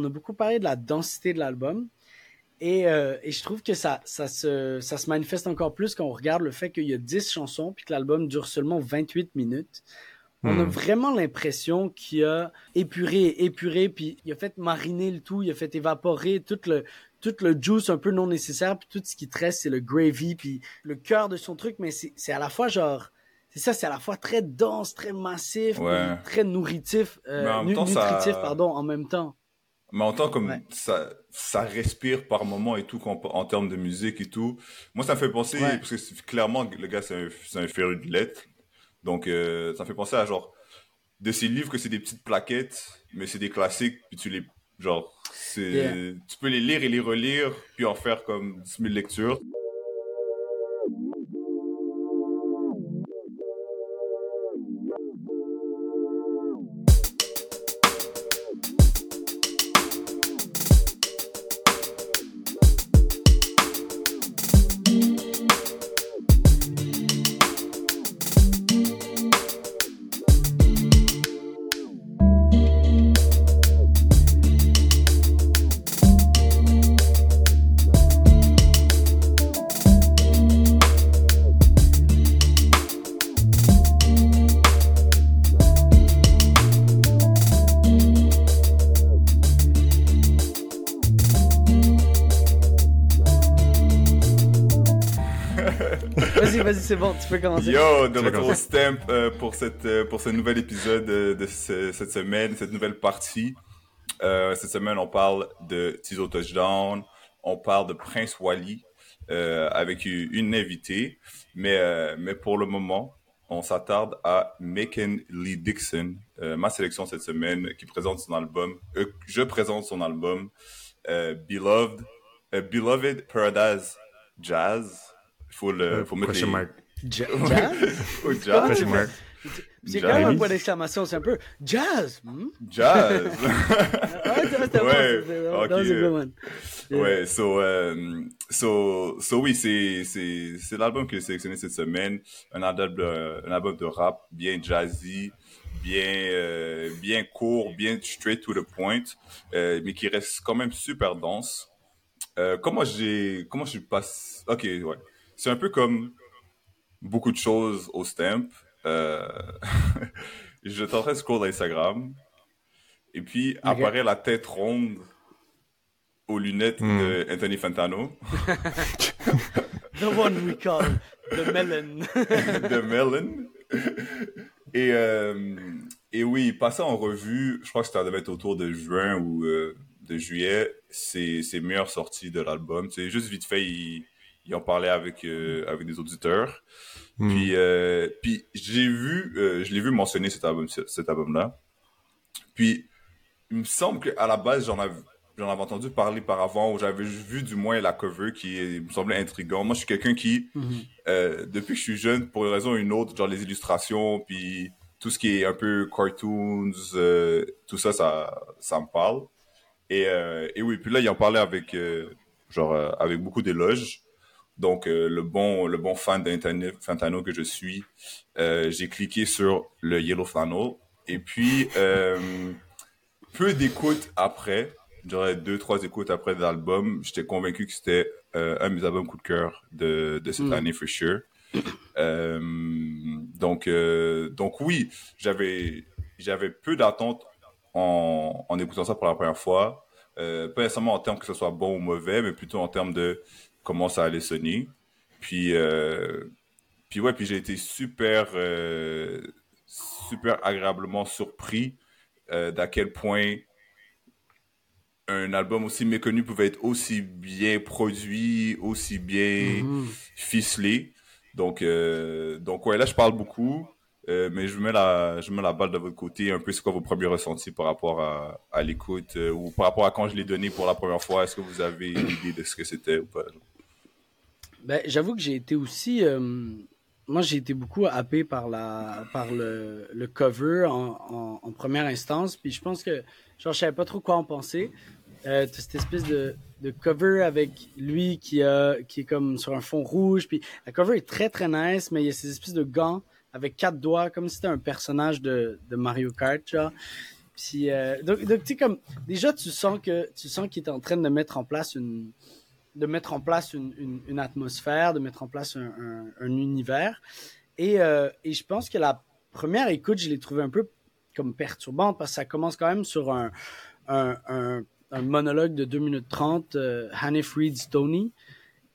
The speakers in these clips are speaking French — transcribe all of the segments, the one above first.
on a beaucoup parlé de la densité de l'album. Et, euh, et, je trouve que ça, ça, se, ça se manifeste encore plus quand on regarde le fait qu'il y a 10 chansons puis que l'album dure seulement 28 minutes. On a hmm. vraiment l'impression qu'il a épuré, épuré, puis il a fait mariner le tout, il a fait évaporer tout le, tout le juice un peu non nécessaire, puis tout ce qui te reste, c'est le gravy, puis le cœur de son truc, mais c'est à la fois genre c'est ça, c'est à la fois très dense, très massif, très nourritif, euh, nutritif, pardon, en même temps. Mais en tant comme ça, ça respire par moment et tout en, termes de musique et tout. Moi, ça me fait penser parce que clairement le gars c'est un, un féru de lettres, donc euh, ça me fait penser à genre de ces livres que c'est des petites plaquettes, mais c'est des classiques puis tu les genre tu peux les lire et les relire puis en faire comme 10 000 lectures. C'est bon, tu peux commencer. Yo, de retour au Stamp euh, pour, cette, euh, pour ce nouvel épisode de, cette semaine, cette nouvelle partie. Euh, cette semaine, on parle de Tizo Touchdown, on parle de Prince Wally avec une invitée, mais, mais pour le moment, on s'attarde à Macon Lee Dixon, ma sélection cette semaine, qui présente son album, je présente son album, Beloved, Beloved Paradise Jazz. Il faut, le, faut mettre les... Jazz? jazz? C'est quand même un point d'exclamation, c'est un peu jazz. Hmm? Jazz. ah, ouais. Okay. Ouais, so, um, so, so oui, c'est, c'est, c'est l'album que j'ai sélectionné cette semaine. Un album, de, un album de rap bien jazzy, bien, euh, bien court, bien straight to the point, euh, mais qui reste quand même super dense. Euh, comment j'ai, comment je passe, ok, ouais. C'est un peu comme beaucoup de choses au stamp. Euh... je tenterai de scroll Instagram. Et puis apparaît la tête ronde aux lunettes hmm. de Anthony Fantano. the one we call the melon. the melon. Et, euh, et oui, passant en revue, je crois que ça devait être autour de juin ou euh, de juillet, c'est ses meilleures sorties de l'album. C'est juste vite fait, il, il en parlait avec, euh, avec des auditeurs. Hmm. Puis, euh, puis j'ai vu, euh, je l'ai vu mentionner cet album, cet album-là. Puis, il me semble qu'à la base, j'en avais, j'en avais entendu parler par avant, ou j'avais vu du moins la cover qui me semblait intrigant. Moi, je suis quelqu'un qui, hmm. euh, depuis que je suis jeune, pour une raison ou une autre, genre les illustrations, puis tout ce qui est un peu cartoons, euh, tout ça, ça, ça me parle. Et, euh, et oui, puis là, il en parlait avec, genre, avec beaucoup d'éloges. Donc, euh, le bon le bon fan d'Fantano que je suis, euh, j'ai cliqué sur le Yellow Flannel. Et puis, euh, peu d'écoutes après, j'aurais deux, trois écoutes après l'album, j'étais convaincu que c'était un de mes albums coup de cœur de, de cette mm. année, for sure. donc, donc oui, j'avais j'avais peu d'attentes en, en écoutant ça pour la première fois. pas nécessairement en termes que ce soit bon ou mauvais, mais plutôt en termes de comment ça allait sonner. Puis, euh, puis ouais, puis j'ai été super, euh, super agréablement surpris euh, d'à quel point un album aussi méconnu pouvait être aussi bien produit, aussi bien mm-hmm. ficelé. Donc, donc ouais, là je parle beaucoup, mais je mets la, je mets la balle de votre côté. Un peu, c'est quoi vos premiers ressentis par rapport à, l'écoute ou par rapport à quand je l'ai donné pour la première fois? Est-ce que vous avez une idée de ce que c'était ou pas? Ben, j'avoue que j'ai été aussi. Euh, moi, j'ai été beaucoup happé par, la, par le, cover en, première instance. Puis je pense que genre, je savais pas trop quoi en penser. Euh, cette espèce de, de cover avec lui qui, a, qui est comme sur un fond rouge. Puis la cover est très très nice, mais il y a ces espèces de gants avec quatre doigts, comme si c'était un personnage de, Mario Kart. Genre. Puis, euh, donc, tu sais, comme, déjà, tu sens que, tu qu'il est en train de mettre en place une, de mettre en place une, une, atmosphère, de mettre en place un, un, un univers. Et, euh, et je pense que la première écoute, je l'ai trouvé un peu comme perturbante parce que ça commence quand même sur un, un, monologue de 2 minutes 30, euh, Hanif Reed Stoney.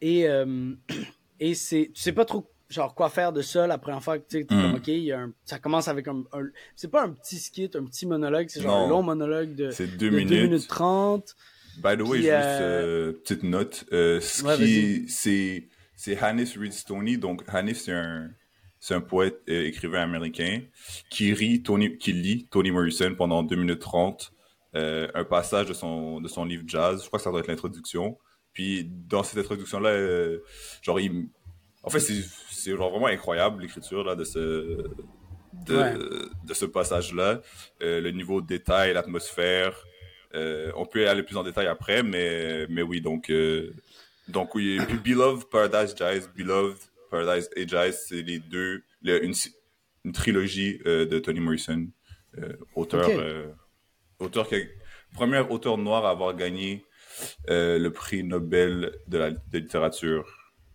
Et, euh, et c'est, tu sais pas trop genre quoi faire de ça la première fois que tu sais Mm. comme ok il y a un- ça commence avec un, un- c'est pas un petit skit un petit monologue c'est genre Non. un long monologue de, C'est de deux 2 minutes. minutes 30 By the way, Puis, juste euh, euh, petite note. euh, ce Ouais, qui, c'est, c'est Hannes Reed. Donc, Hannes, c'est un, c'est un poète, euh, écrivain américain qui rit Tony, qui lit Toni Morrison pendant 2 minutes 30, euh, un passage de son, de son livre jazz. Je crois que ça doit être l'introduction. Puis, dans cette introduction-là, euh, genre, il, en fait, c'est, genre vraiment incroyable l'écriture, là, de ce, de, Ouais. de ce passage-là. Euh, le niveau de détail, l'atmosphère. Euh, on peut aller plus en détail après, mais, mais oui, donc, euh, donc oui. Puis Beloved, Paradise Jazz, Beloved, Paradise et Jazz, c'est les deux, le- une, une trilogie euh, de Toni Morrison, euh, auteur, Ok. euh, auteur qui a- premier auteur noir à avoir gagné euh, le prix Nobel de la de littérature,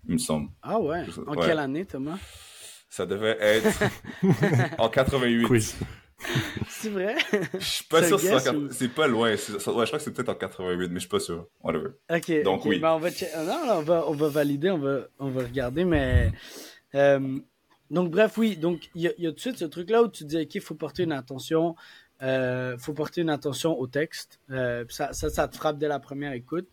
il me semble. ah ouais? En Ouais. quelle année Thomas? Ça devait être en 88. Quiz. c'est vrai? Je suis pas sûr c'est en guess quat- ou- c'est pas loin. c'est- ça- ouais, je crois que c'est peut-être en 88, mais je suis pas sûr. Whatever. Ok. Donc, oui. Ben, on va che- non, non, on va, on va valider, on va, on va regarder, mais euh, donc bref, oui. Donc il y a, il y a tout de suite ce truc-là où tu dis ok, il faut porter une attention, euh, faut porter une attention au texte. Euh, ça, ça te frappe dès la première écoute.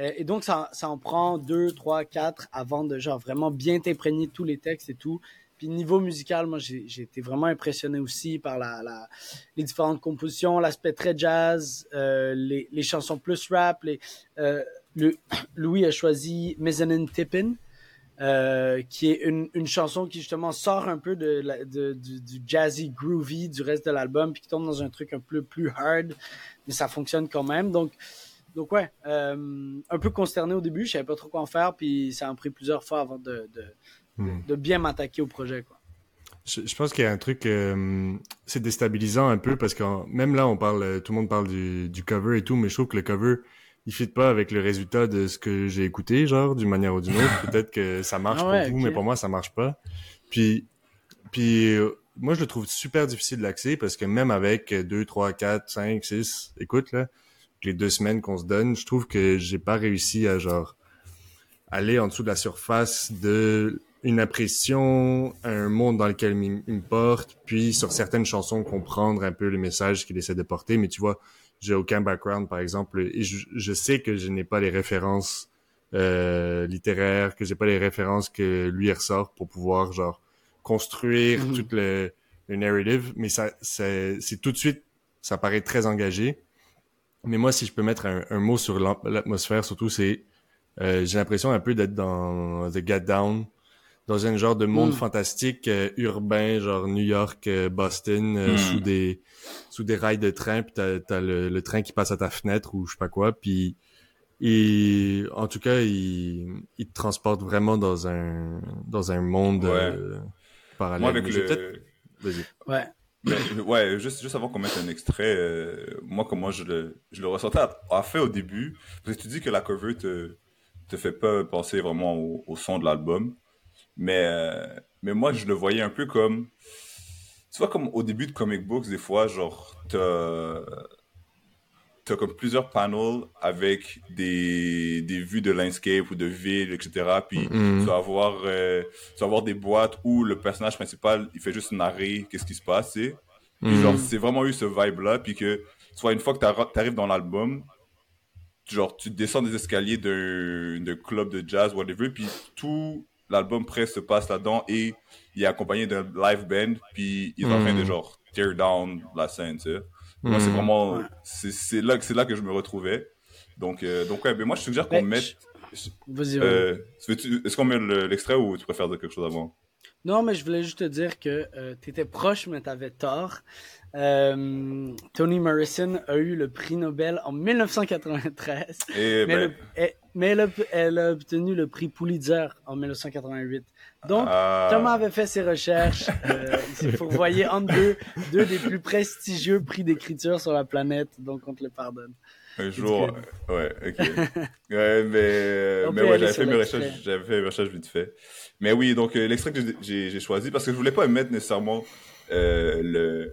Euh, et donc ça, ça en prend deux, trois, quatre avant de genre vraiment bien t'imprégner de tous les textes et tout. Puis niveau musical, moi j'ai été vraiment impressionné aussi par la, la les différentes compositions, l'aspect très jazz, euh, les, les chansons plus rap, les euh, le, Louis a choisi Mezzanine Tippin, euh, qui est une, une chanson qui justement sort un peu de, la- de- du, du jazzy groovy du reste de l'album, puis qui tombe dans un truc un peu plus hard, mais ça fonctionne quand même. Donc, donc ouais, euh, un peu consterné au début, je savais pas trop quoi en faire, puis ça a pris plusieurs fois avant de, de, Hmm. de bien m'attaquer au projet. Quoi. Je, je pense qu'il y a un truc, euh, c'est déstabilisant un peu parce que même là, on parle, tout le monde parle du, du cover et tout, mais je trouve que le cover, il fit pas avec le résultat de ce que j'ai écouté, genre d'une manière ou d'une autre. Peut-être que ça marche Ah ouais, pour vous, mais pour moi, ça marche pas. Puis, puis euh, moi, je le trouve super difficile d'accès parce que même avec 2, 3, 4, 5, 6, écoute là, les deux semaines qu'on se donne, je trouve que j'ai pas réussi à genre aller en dessous de la surface de une impression, un monde dans lequel il, me porte, puis sur certaines chansons comprendre un peu le message qu'il essaie de porter. Mais tu vois, j'ai aucun background, par exemple, et je, je sais que je n'ai pas les références euh, littéraires, que j'ai pas les références que lui ressort pour pouvoir genre construire Mhm. tout le, le narrative. Mais ça, c'est c'est tout de suite, ça paraît très engagé. Mais moi, si je peux mettre un, un mot sur l'atmosphère, surtout, c'est euh, j'ai l'impression un peu d'être dans The Get Down, dans un genre de monde Mm. fantastique euh, urbain, genre New York, euh, Boston, euh, Mm. sous des sous des rails de train, puis t'as as le, le train qui passe à ta fenêtre ou je sais pas quoi, puis et en tout cas, il, il te transporte vraiment dans un dans un monde Ouais. euh, parallèle. Moi, avec le. peut-être- Vas-y. Ouais. Mais, ouais, juste, juste avant qu'on mette un extrait, euh, moi, comment je le, je le ressentais à, à fait au début. Parce que tu dis que la cover te, te fait pas penser vraiment au, au son de l'album. Mais, euh, mais moi, je le voyais un peu comme. Tu vois, comme au début de comic books, des fois, genre, t'as. T'as comme plusieurs panels avec des, des vues de landscape ou de ville, etc. Puis Mhm. tu vas avoir euh, tu vas avoir des boîtes où le personnage principal il fait juste narrer qu'est-ce qui se passe tu sais. Mhm. genre c'est vraiment eu ce vibe là puis que soit une fois que t'arri- t'arrives dans l'album genre tu descends des escaliers d'un d'un club de jazz whatever puis tout l'album presque se passe là-dedans et il est accompagné d'un live band puis ils sont en train de Mhm. genre tear down la scène tu sais moi c'est Mhm. vraiment Ouais. c'est là que c'est là que je me retrouvais donc euh, donc ouais moi je suggère qu'on mette Vas-y, euh, Est-ce qu'on met le- l'extrait ou tu préfères dire quelque chose avant? Non, mais je voulais juste te dire que euh, tu étais proche, mais tu avais tort. Euh, Toni Morrison a eu le prix Nobel en 1993, Et mais, ben, le- elle, mais elle a, elle a obtenu le prix Pulitzer en 1988. Donc, ah, Thomas avait fait ses recherches. Euh, il faut voyez entre deux, deux des plus prestigieux prix d'écriture sur la planète, donc on te le pardonne. un jour, good. ouais, ok. ouais, mais, On mais ouais, j'avais fait mes recherches, j'avais fait mes recherches vite fait. Mais oui, donc euh, l'extrait que j'ai- choisi parce que je voulais pas mettre nécessairement euh, le,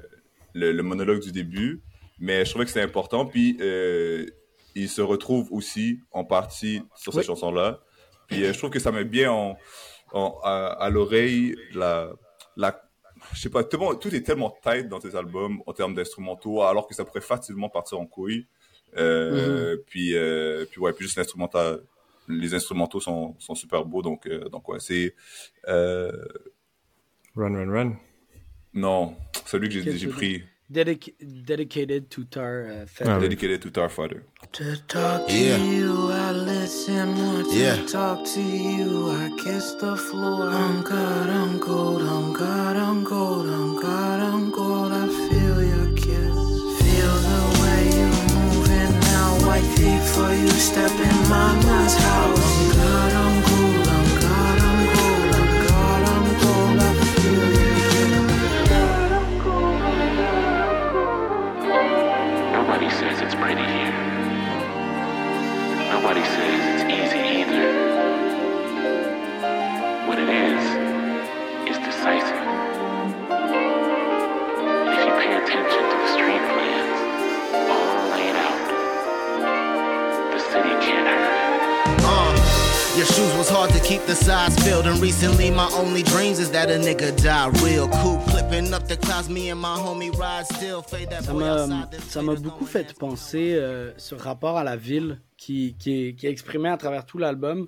le le monologue du début, mais je trouvais que c'était important. Puis euh, il se retrouve aussi en partie sur cette Oui. chanson-là. Puis euh, je trouve que ça met bien en, en- à, à l'oreille la la je sais pas, tellement- tout est tellement tight dans tes albums en termes d'instrumentaux, alors que ça pourrait facilement partir en couille. Euh, Puis, euh, puis ouais, puis juste l'instrumental, les instrumentaux sont, sont super beaux, donc, euh, donc ouais, c'est euh, Run, run, run. non, celui que j'ai pris, Dedic- dedicated to Tar uh, Feather. Ah. Dedicated to Starfighter. To talk to Yeah. you, I listen. Want to Yeah. talk to you, I kiss the floor. I'm God, I'm gold, I'm God, I'm gold, I'm God, I'm gold. I feel your kiss. Feel the way you moving now. White feet for you, step in mama's house. Ça m'a, beaucoup fait penser euh, ce rapport à la ville qui, qui, est, qui est exprimé à travers tout l'album.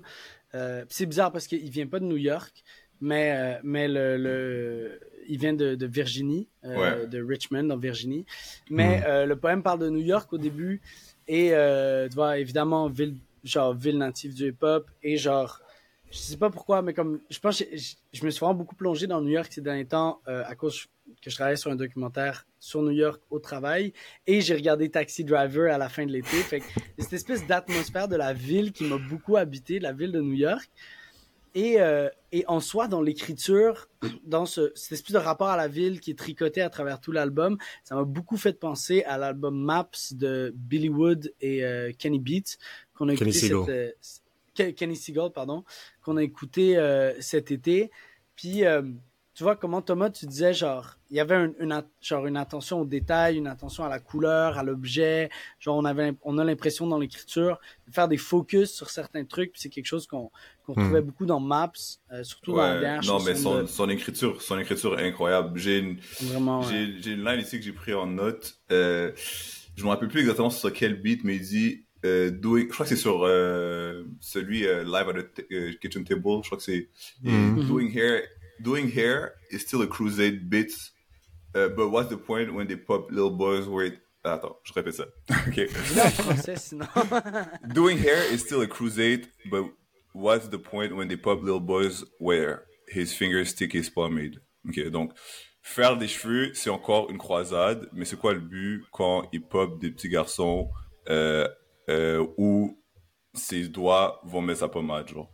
Euh, c'est bizarre parce qu'il vient pas de New York, mais, euh, mais le, le, il vient de, de Virginie, euh, Ouais. de Richmond en Virginie. Mais euh, le poème parle de New York au début et euh, tu vois évidemment ville genre ville native du hip-hop et genre je sais pas pourquoi mais comme je pense que je, je me suis vraiment beaucoup plongé dans New York ces derniers temps euh, à cause que je travaillais sur un documentaire sur New York au travail et j'ai regardé Taxi Driver à la fin de l'été. Fait que cette espèce d'atmosphère de la ville qui m'a beaucoup habité la ville de New York. Et, euh, et en soi, dans l'écriture, dans ce, cette espèce de rapport à la ville qui est tricoté à travers tout l'album, ça m'a beaucoup fait penser à l'album Maps de Billy Wood et euh, Kenny Beats qu'on a Kenny écouté cette, Kenny Seagal, pardon, qu'on a écouté euh, cet été. Puis euh, tu vois comment Thomas, tu disais genre, il y avait un- une, genre une attention au détail, une attention à la couleur, à l'objet. Genre on avait, on a l'impression dans l'écriture de faire des focus sur certains trucs. Puis c'est quelque chose qu'on qu'on Hmm. trouvait beaucoup dans Maps, euh, surtout dans la dernière non, mais son, de- son écriture, son écriture est incroyable. J'ai une, Vraiment, ouais. j'ai, j'ai une line ici que j'ai pris en note. Euh, je me rappelle plus exactement sur quel beat, mais il dit, euh, doing, je crois que c'est sur euh, celui euh, live at the t- euh, kitchen table. Je crois que c'est Mhm. doing hair. Doing hair is still a crusade bit, uh, but what's the point when they pop little boys wait? Ah, Attends, je répète ça. ok. Doing hair is still a crusade, but what's the point when they pop little boys where his fingers stick his pomade? Ok, donc faire des cheveux, c'est encore une croisade, mais c'est quoi le but quand il pop des petits garçons euh, euh, où ses doigts vont mettre sa pommade, genre?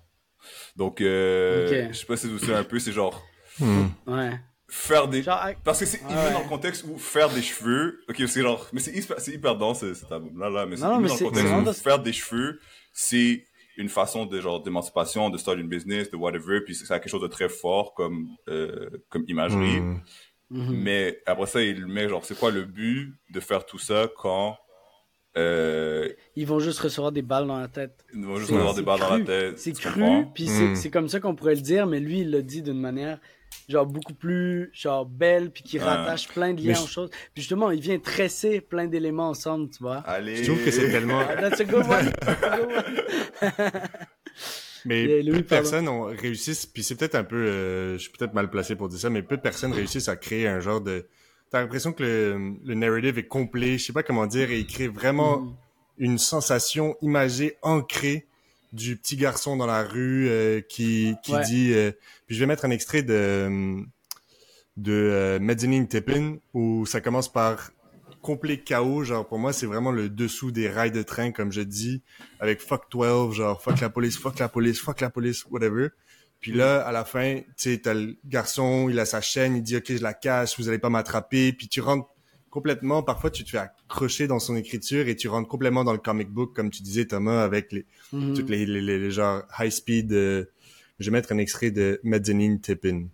Donc, euh, Ok. je sais pas si vous savez un peu, c'est genre ouais. faire des Genre, ah, parce que c'est il Ouais, met ouais. dans le contexte où faire des cheveux ok c'est genre mais c'est hyper, c'est hyper dense ce- cet album là là mais c'est dans le c'est- contexte où faire des cheveux c'est une façon de genre d'émancipation de start une business de whatever puis c'est ça a quelque chose de très fort comme euh, comme imagerie Hmm. mhm. mais après ça il met genre c'est quoi le but de faire tout ça quand euh, Ils vont juste recevoir des balles dans la tête. ils vont juste avoir des balles dans la tête C'est cru, puis c'est Mm. c'est comme ça qu'on pourrait le dire, mais lui, il le dit d'une manière genre beaucoup plus genre belle, puis qui rattache plein de liens je- aux choses. Puis justement, il vient tresser plein d'éléments ensemble, tu vois. allez Je trouve que c'est tellement... Ah, That's a good one. That's a good one. Mais peu de personnes ont réussissent, puis c'est peut-être un peu, euh, je suis peut-être mal placé pour dire ça, mais peu de personnes réussissent à créer un genre de. T'as l'impression que le, le narrative est complet, je sais pas comment dire, et il crée vraiment Mm. une sensation imagée, ancrée, du petit garçon dans la rue euh, qui qui Ouais. dit. euh, puis je vais mettre un extrait de de euh, Mezzanine Tippin où ça commence par complet chaos. Genre pour moi c'est vraiment le dessous des rails de train comme je dis avec fuck 12 genre fuck la police, fuck la police, fuck la police, whatever. Puis là, à la fin, tu sais, t'as le garçon, il a sa chaîne, il dit, OK, je la cache, vous allez pas m'attraper. Puis tu rentres complètement, parfois, tu te fais accrocher dans son écriture et tu rentres complètement dans le comic book, comme tu disais, Thomas, avec les, Mhm. toutes les, les, les, les genres high speed. euh, je vais mettre un extrait de Mezzanine Tippin.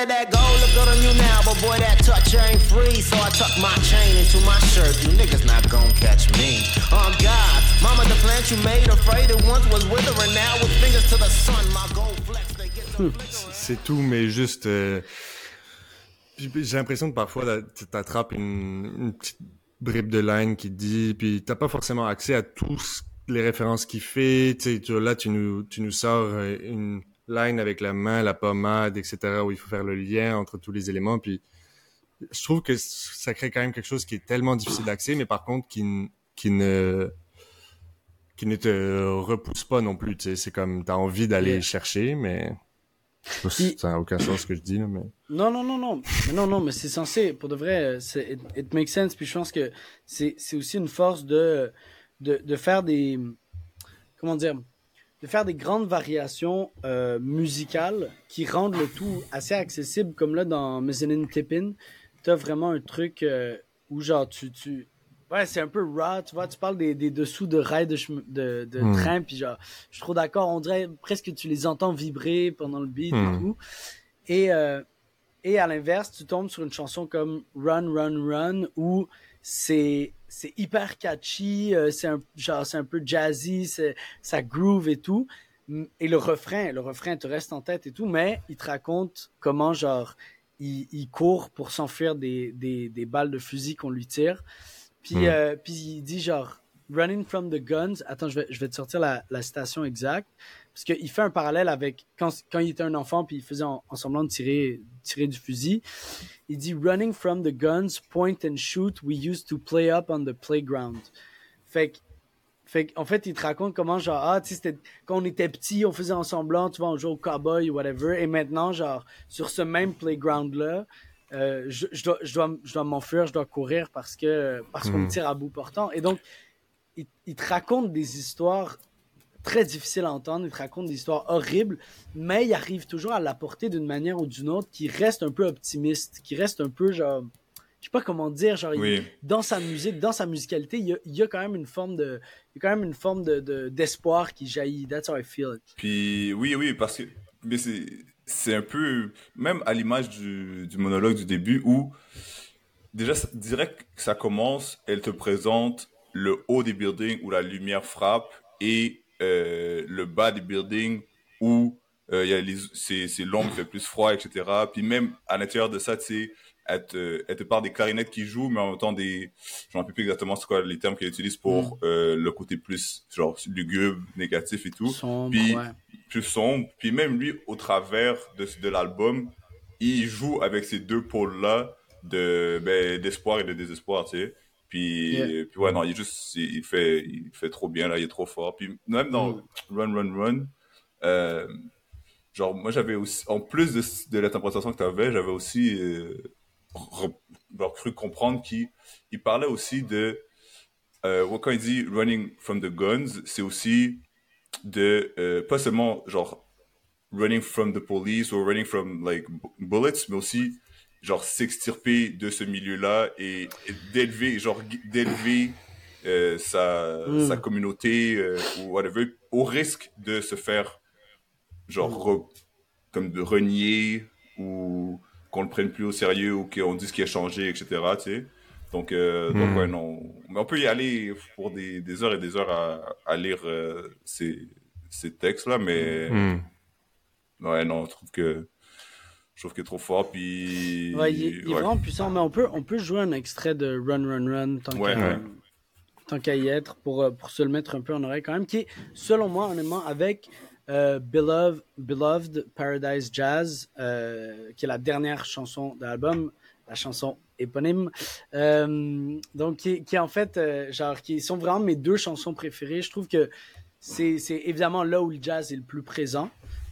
Said that gold look good on you now, but boy, that touch ain't free. So I tuck my chain into my shirt. You niggas not gonna catch me. On God, mama, the plant you made afraid it once was withering. Now with fingers to the sun, my gold flex, they get the C'est tout, mais juste... euh, J'ai l'impression que parfois, t'attrapes une, une petite bribe de line qui te dit, puis t'as pas forcément accès à tous les références qu'il fait. Tu là, tu nous, tu nous sors euh, une line avec la main, la pommade, etc., où il faut faire le lien entre tous les éléments. Puis je trouve que ça crée quand même quelque chose qui est tellement difficile d'accès, mais par contre qui, qui ne qui ne te repousse pas non plus. Tu sais, c'est comme t'as envie d'aller Yeah. chercher, mais je ça n'a aucun sens ce que je dis là, mais Non, non, non, non. Mais non, non, mais c'est censé, pour de vrai, it, it makes sense. Puis je pense que c'est, c'est aussi une force de, de, de faire des, comment dire, de faire des grandes variations euh, musicales qui rendent le tout assez accessible. Comme là, dans Mezzanine Tippin, t'as vraiment un truc euh, où genre tu, tu, ouais, c'est un peu raw, tu vois, tu parles des, des dessous de rails de, de, de Hmm. train, puis genre, je suis trop d'accord, on dirait presque que tu les entends vibrer pendant le beat et Hmm. tout. Et, euh, et à l'inverse, tu tombes sur une chanson comme Run, Run, Run, où c'est c'est hyper catchy, euh, c'est un genre c'est un peu jazzy, c'est ça groove et tout. Et le refrain, le refrain te reste en tête et tout, mais il te raconte comment genre il, il court pour s'enfuir des, des, des balles de fusil qu'on lui tire. Puis, Mm. euh, puis il dit genre running from the guns. Attends, je vais, je vais te sortir la, la citation exacte. Parce qu'il fait un parallèle avec quand, quand il était un enfant puis il faisait en, en semblant de tirer, tirer du fusil. Il dit running from the guns, point and shoot, we used to play up on the playground. Fait que, fait en fait, il te raconte comment, genre, ah, tu sais, quand on était petit, on faisait en semblant, tu vois, on jouait au cowboy ou whatever. Et maintenant, genre, sur ce même playground-là, euh, je, je dois, je dois, je dois m'enfuir, je dois courir parce que, parce qu'on me tire à bout portant. Et donc, il, il te raconte des histoires très difficiles à entendre, il te raconte des histoires horribles, mais il arrive toujours à l'apporter d'une manière ou d'une autre qui reste un peu optimiste, qui reste un peu genre, je sais pas comment dire, genre, il- dans sa musique, dans sa musicalité, il y a, il y a quand même une forme de, il y a quand même une forme de, de- d'espoir qui jaillit. That's how I feel it. Puis oui, oui, parce que mais c'est c'est un peu même à l'image du, du monologue du début où déjà direct que ça commence, elle te présente le haut des buildings où la lumière frappe et euh, le bas des buildings où euh, il y a les c'est c'est l'ombre, fait plus froid, etc. Puis même à l'intérieur de ça, tu sais, elle te, elle te parle des clarinettes qui jouent, mais en même temps des, je ne sais plus exactement c'est quoi les termes qu'elle utilise pour euh, le côté plus genre lugubre, négatif et tout Sombre, Puis- ouais. plus sombre. Puis même lui, au travers de, de l'album, il joue avec ces deux pôles-là de ben, d'espoir et de désespoir, tu sais. Puis, Yeah. puis ouais, non, il est juste, il il fait, il fait trop bien là, il est trop fort. Puis même dans Mm. Run Run Run, euh, genre moi j'avais aussi, en plus de, de l'interprétation que tu avais, j'avais aussi euh, genre, cru comprendre qu'il il parlait aussi de euh, quand il dit running from the guns, c'est aussi de euh, pas seulement genre running from the police ou running from like bu- bullets, mais aussi genre s'extirper de ce milieu-là et, et d'élever genre d'élever euh, sa, Mm. sa communauté euh, ou whatever au risque de se faire genre re- comme de renier ou qu'on le prenne plus au sérieux ou qu'on dise qu'il a changé, etc. Tu sais. Donc, euh, donc Hmm. ouais, non. Mais on peut y aller pour des, des heures et des heures à, à lire euh, ces, ces textes-là, mais Hmm. ouais, non, je trouve que Je trouve qu'il est trop fort, puis... Ouais, il est, il est ouais. vraiment puissant, mais on peut, on peut jouer un extrait de Run Run Run tant Ouais. qu'à Ouais. qu'à y être pour, euh, pour se le mettre un peu en oreille quand même, qui est, selon moi, honnêtement, avec euh, Beloved, Beloved Paradise Jazz, euh, qui est la dernière chanson de l'album, la chanson éponyme. Euh, donc, qui, qui en fait, euh, genre, qui sont vraiment mes deux chansons préférées. Je trouve que c'est évidemment là où le jazz est le plus présent.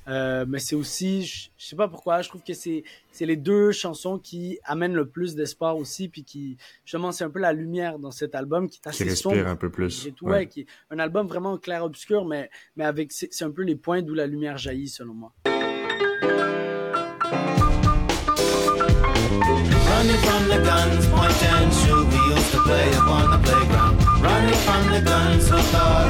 Euh, mais c'est aussi, je, je sais pas pourquoi, je trouve que c'est c'est les deux chansons qui amènent le plus d'espoir aussi, puis qui justement c'est un peu la lumière dans cet album qui est Qui assez respire sombre un peu plus. et tout, ouais, qui est un album vraiment clair obscur, mais mais avec c'est c'est un peu les points d'où la lumière jaillit selon moi. Running from the guns, point and shoot. We used to play up on the playground. Running from the guns, who thought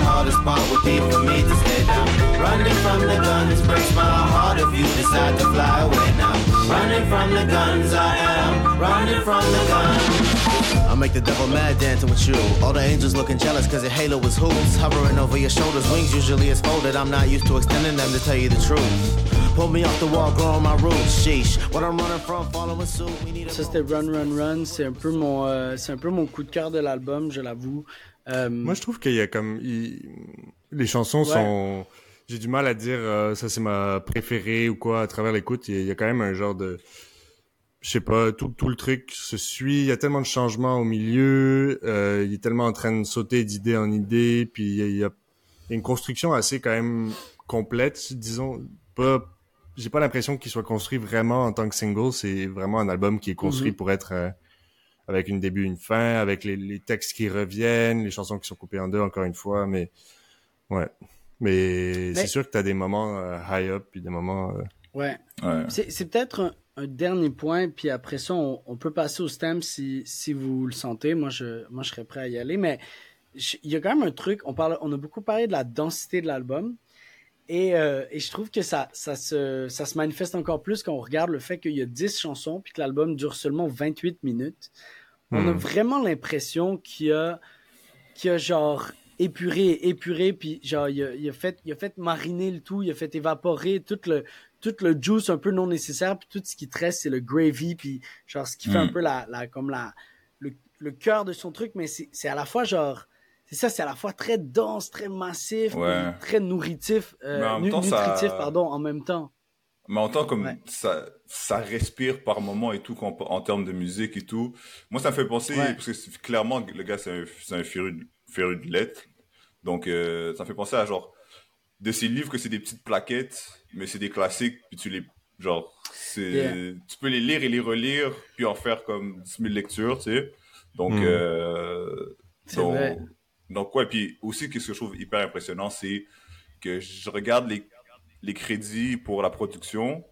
decide to fly away now. Running from the guns, I am running from the guns. I'll make the devil mad dancing with you. All the angels looking jealous cause your halo was hoops. Hovering over your shoulders, wings usually is folded. I'm not used to extending them to tell you the truth. Pull me off the wall, growing my roots. Sheesh, what I'm running from, following suit. We need a Ça c'était Run Run Run, c'est un peu mon euh, c'est un peu mon coup de cœur de l'album, je l'avoue. Euh, Moi, je trouve qu'il y a comme il- les chansons Ouais. sont. J'ai du mal à dire euh, ça c'est ma préférée ou quoi à travers l'écoute. Il y a- il y, a quand même un genre de, je sais pas, tout, tout le truc se suit. Il y a tellement de changements au milieu. euh, il est tellement en train de sauter d'idée en idée. Puis il y a, il y a il y a une construction assez quand même complète, disons. Pas, j'ai pas l'impression qu'il soit construit vraiment en tant que single. C'est vraiment un album qui est construit Mhm. pour être euh, avec une début, une fin, avec les, les textes qui reviennent, les chansons qui sont coupées en deux, encore une fois, mais ouais. Mais, Mais- c'est sûr que t'as des moments euh, high up puis des moments. euh, ouais. Ouais. C'est c'est peut-être un, un dernier point, puis après ça, on, on peut passer au stem si, si vous le sentez. Moi, je, moi, je serais prêt à y aller. Mais il y a quand même un truc. On, parle, on a beaucoup parlé de la densité de l'album. Et, euh, et je trouve que ça, ça, se, ça se manifeste encore plus quand on regarde le fait qu'il y a 10 chansons, puis que l'album dure seulement 28 minutes. On a Hmm. vraiment l'impression qu'il y a, qu'il y a genre épuré, épuré, puis genre il a, il a fait, il a fait mariner le tout, il a fait évaporer tout le, tout le juice un peu non nécessaire, puis tout ce qui te reste c'est le gravy, puis genre ce qui fait Mm. un peu la, la comme la, le, le cœur de son truc, mais c'est c'est à la fois genre, c'est ça, c'est à la fois très dense, très massif, Ouais. très nourritif, euh, Mais en même nu- temps, ça- nutritif, pardon, en même temps. Mais en tant comme Ouais. ça, ça respire par moment et tout, quand- en termes de musique et tout. Moi, ça me fait penser, Ouais. parce que clairement, le gars, c'est un, c'est un féru, féru de lettres. Donc, euh, ça me fait penser à genre, de ces livres que c'est des petites plaquettes, mais c'est des classiques, puis tu les, genre, Yeah. tu peux les lire et les relire, puis en faire comme 10 000 lectures, tu sais. Donc, Mm. euh, C'est donc, vrai. donc, ouais, puis aussi, qu'est-ce que je trouve hyper impressionnant, c'est que je regarde les, les crédits pour la production,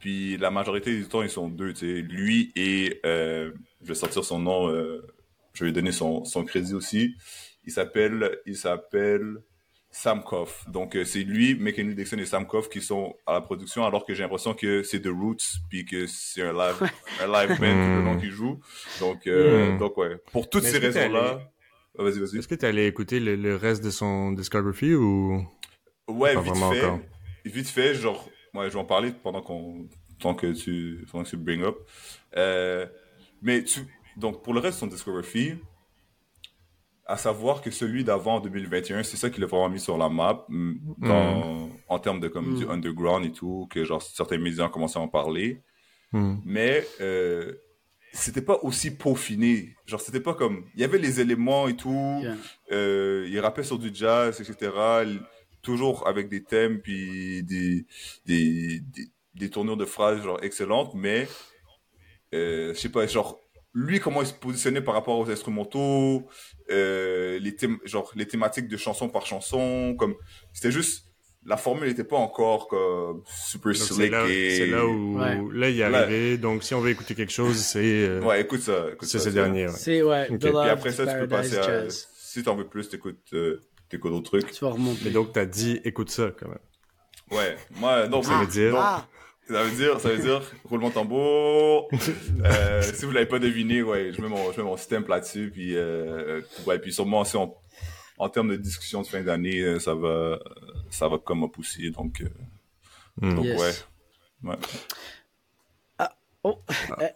puis la majorité du temps, ils sont deux, tu sais. Lui et, euh, je vais sortir son nom, euh, je vais donner son, son crédit aussi. Il s'appelle, il s'appelle Sam Koff. Donc, euh, c'est lui, Mekenu Dixon et Sam Koff qui sont à la production, alors que j'ai l'impression que c'est The Roots, puis que c'est un live, un live band tout le long qu'ils jouent. Donc, euh, Mm. donc ouais. Pour toutes Mais ces raisons-là, Ah, vas-y, vas-y. Est-ce que t'es allé écouter le, le reste de son discography ou Ouais, vite fait. encore? Vite fait, genre, ouais, je vais en parler pendant qu'on, tant que tu, pendant que tu bring up. Euh, mais tu, donc, pour le reste de son discography, à savoir que celui d'avant, en 2021, c'est ça qui l'a vraiment mis sur la map, mm, dans, en termes de comme Mm. du underground et tout, que genre, certains médias ont commencé à en parler. Mais, euh, c'était pas aussi peaufiné. Genre, c'était pas comme, il y avait les éléments et tout, Yeah. euh, il rappait sur du jazz, etc. Toujours avec des thèmes puis des, des, des, des tournures de phrases genre excellentes, mais euh, je sais pas, genre lui comment il se positionnait par rapport aux instrumentaux, euh, les thèmes, genre les thématiques de chanson par chanson, comme c'était juste la formule n'était pas encore comme super Donc, c'est slick là, et c'est là où Ouais. là il est Là- arrivé. Donc si on veut écouter quelque chose, c'est euh, ouais écoute ça, écoute c'est ça, ce ça. dernier. ouais. C'est ouais, Ok. Beloved Puis après ça tu peux passer à si t'en veux plus t'écoutes euh, t'écoutes d'autres trucs. Tu vas remonter. Mais donc t'as dit écoute ça quand même. Ouais, moi, non, Ça veut dire- Ah, ça veut dire, ça veut dire, roulement tambour. euh, si vous l'avez pas deviné, ouais, je mets mon, je mets mon stamp là-dessus, puis, euh, ouais, puis sûrement aussi en, en termes de discussion de fin d'année, euh, ça va, ça va comme pousser, donc, euh, Hmm. donc Yes. ouais, ouais.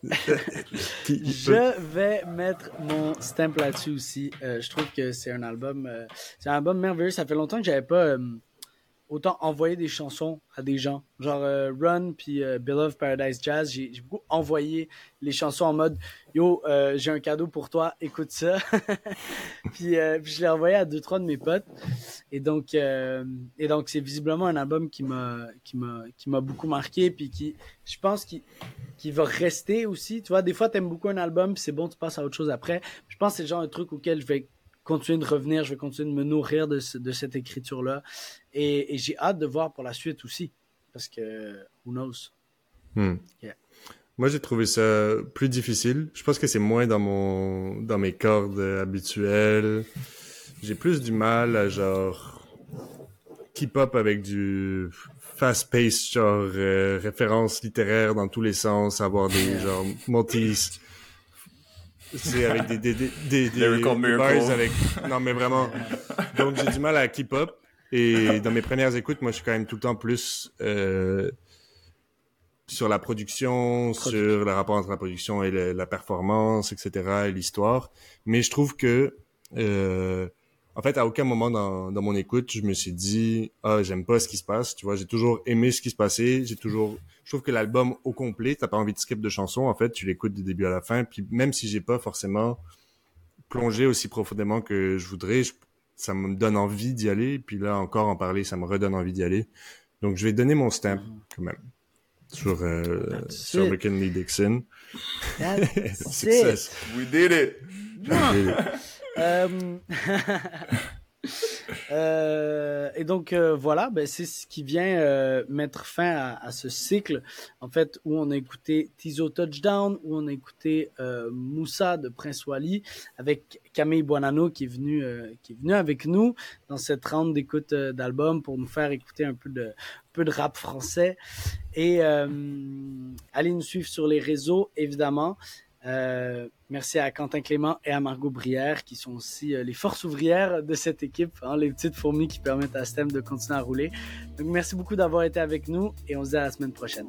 Qui peut- Je vais mettre mon stamp là-dessus aussi. Euh, je trouve que c'est un album, euh, c'est un album merveilleux. Ça fait longtemps que j'avais pas euh, autant envoyé des chansons à des gens. Genre euh, Run puis euh, Beloved Paradise Jazz. J'ai beaucoup envoyé les chansons en mode Yo, euh, j'ai un cadeau pour toi, écoute ça. puis, euh, puis je l'ai envoyé à deux trois de mes potes. Et donc, euh, et donc c'est visiblement un album qui m'a qui m'a qui m'a beaucoup marqué puis qui, je pense qu'il qui va rester aussi. Tu vois, des fois, t'aimes beaucoup un album, puis c'est bon, tu passes à autre chose après. Je pense que c'est genre de truc auquel je vais continuer de revenir, je vais continuer de me nourrir de, ce- de cette écriture-là. Et, et j'ai hâte de voir pour la suite aussi. Parce que, who knows? Hmm. Yeah. Moi, j'ai trouvé ça plus difficile. Je pense que c'est moins dans mon dans mes cordes habituelles. J'ai plus du mal à genre keep up avec du fast pace genre euh, référence littéraire dans tous les sens, avoir des genre multi c'est avec des des des des, des, bars avec non mais vraiment donc j'ai du mal à keep up et dans mes premières écoutes moi je suis quand même tout le temps plus euh, sur la production, sur le rapport entre la production et le- la performance, etc., et l'histoire. Mais je trouve que, euh, en fait, à aucun moment dans, dans mon écoute, je me suis dit, ah, j'aime pas ce qui se passe. Tu vois, j'ai toujours aimé ce qui se passait. J'ai toujours, je trouve que l'album au complet, t'as pas envie de skip de chansons. En fait, tu l'écoutes du début à la fin. Puis même si j'ai pas forcément plongé aussi profondément que je voudrais, je- ça me donne envie d'y aller. Puis là, encore en parler, ça me redonne envie d'y aller. Donc, je vais donner mon stamp quand même sur euh, sur it. McKinley Dixon. That's it. Success. We did it! Euh, euh, et donc euh, voilà, ben, c'est ce qui vient euh, mettre fin à, à ce cycle, en fait, où on a écouté Tizo Touchdown, où on a écouté euh, Moussa de Prince Wally, avec Camille Buonanno qui est venu, euh, qui est venu avec nous dans cette ronde d'écoute euh, d'album pour nous faire écouter un peu de, un peu de rap français. Et allez nous suivre sur les réseaux, évidemment. Euh, merci à Quentin Clément et à Margot Brière qui sont aussi euh, les forces ouvrières de cette équipe, hein, les petites fourmis qui permettent à STEM de continuer à rouler. Donc merci beaucoup d'avoir été avec nous et on se dit à la semaine prochaine.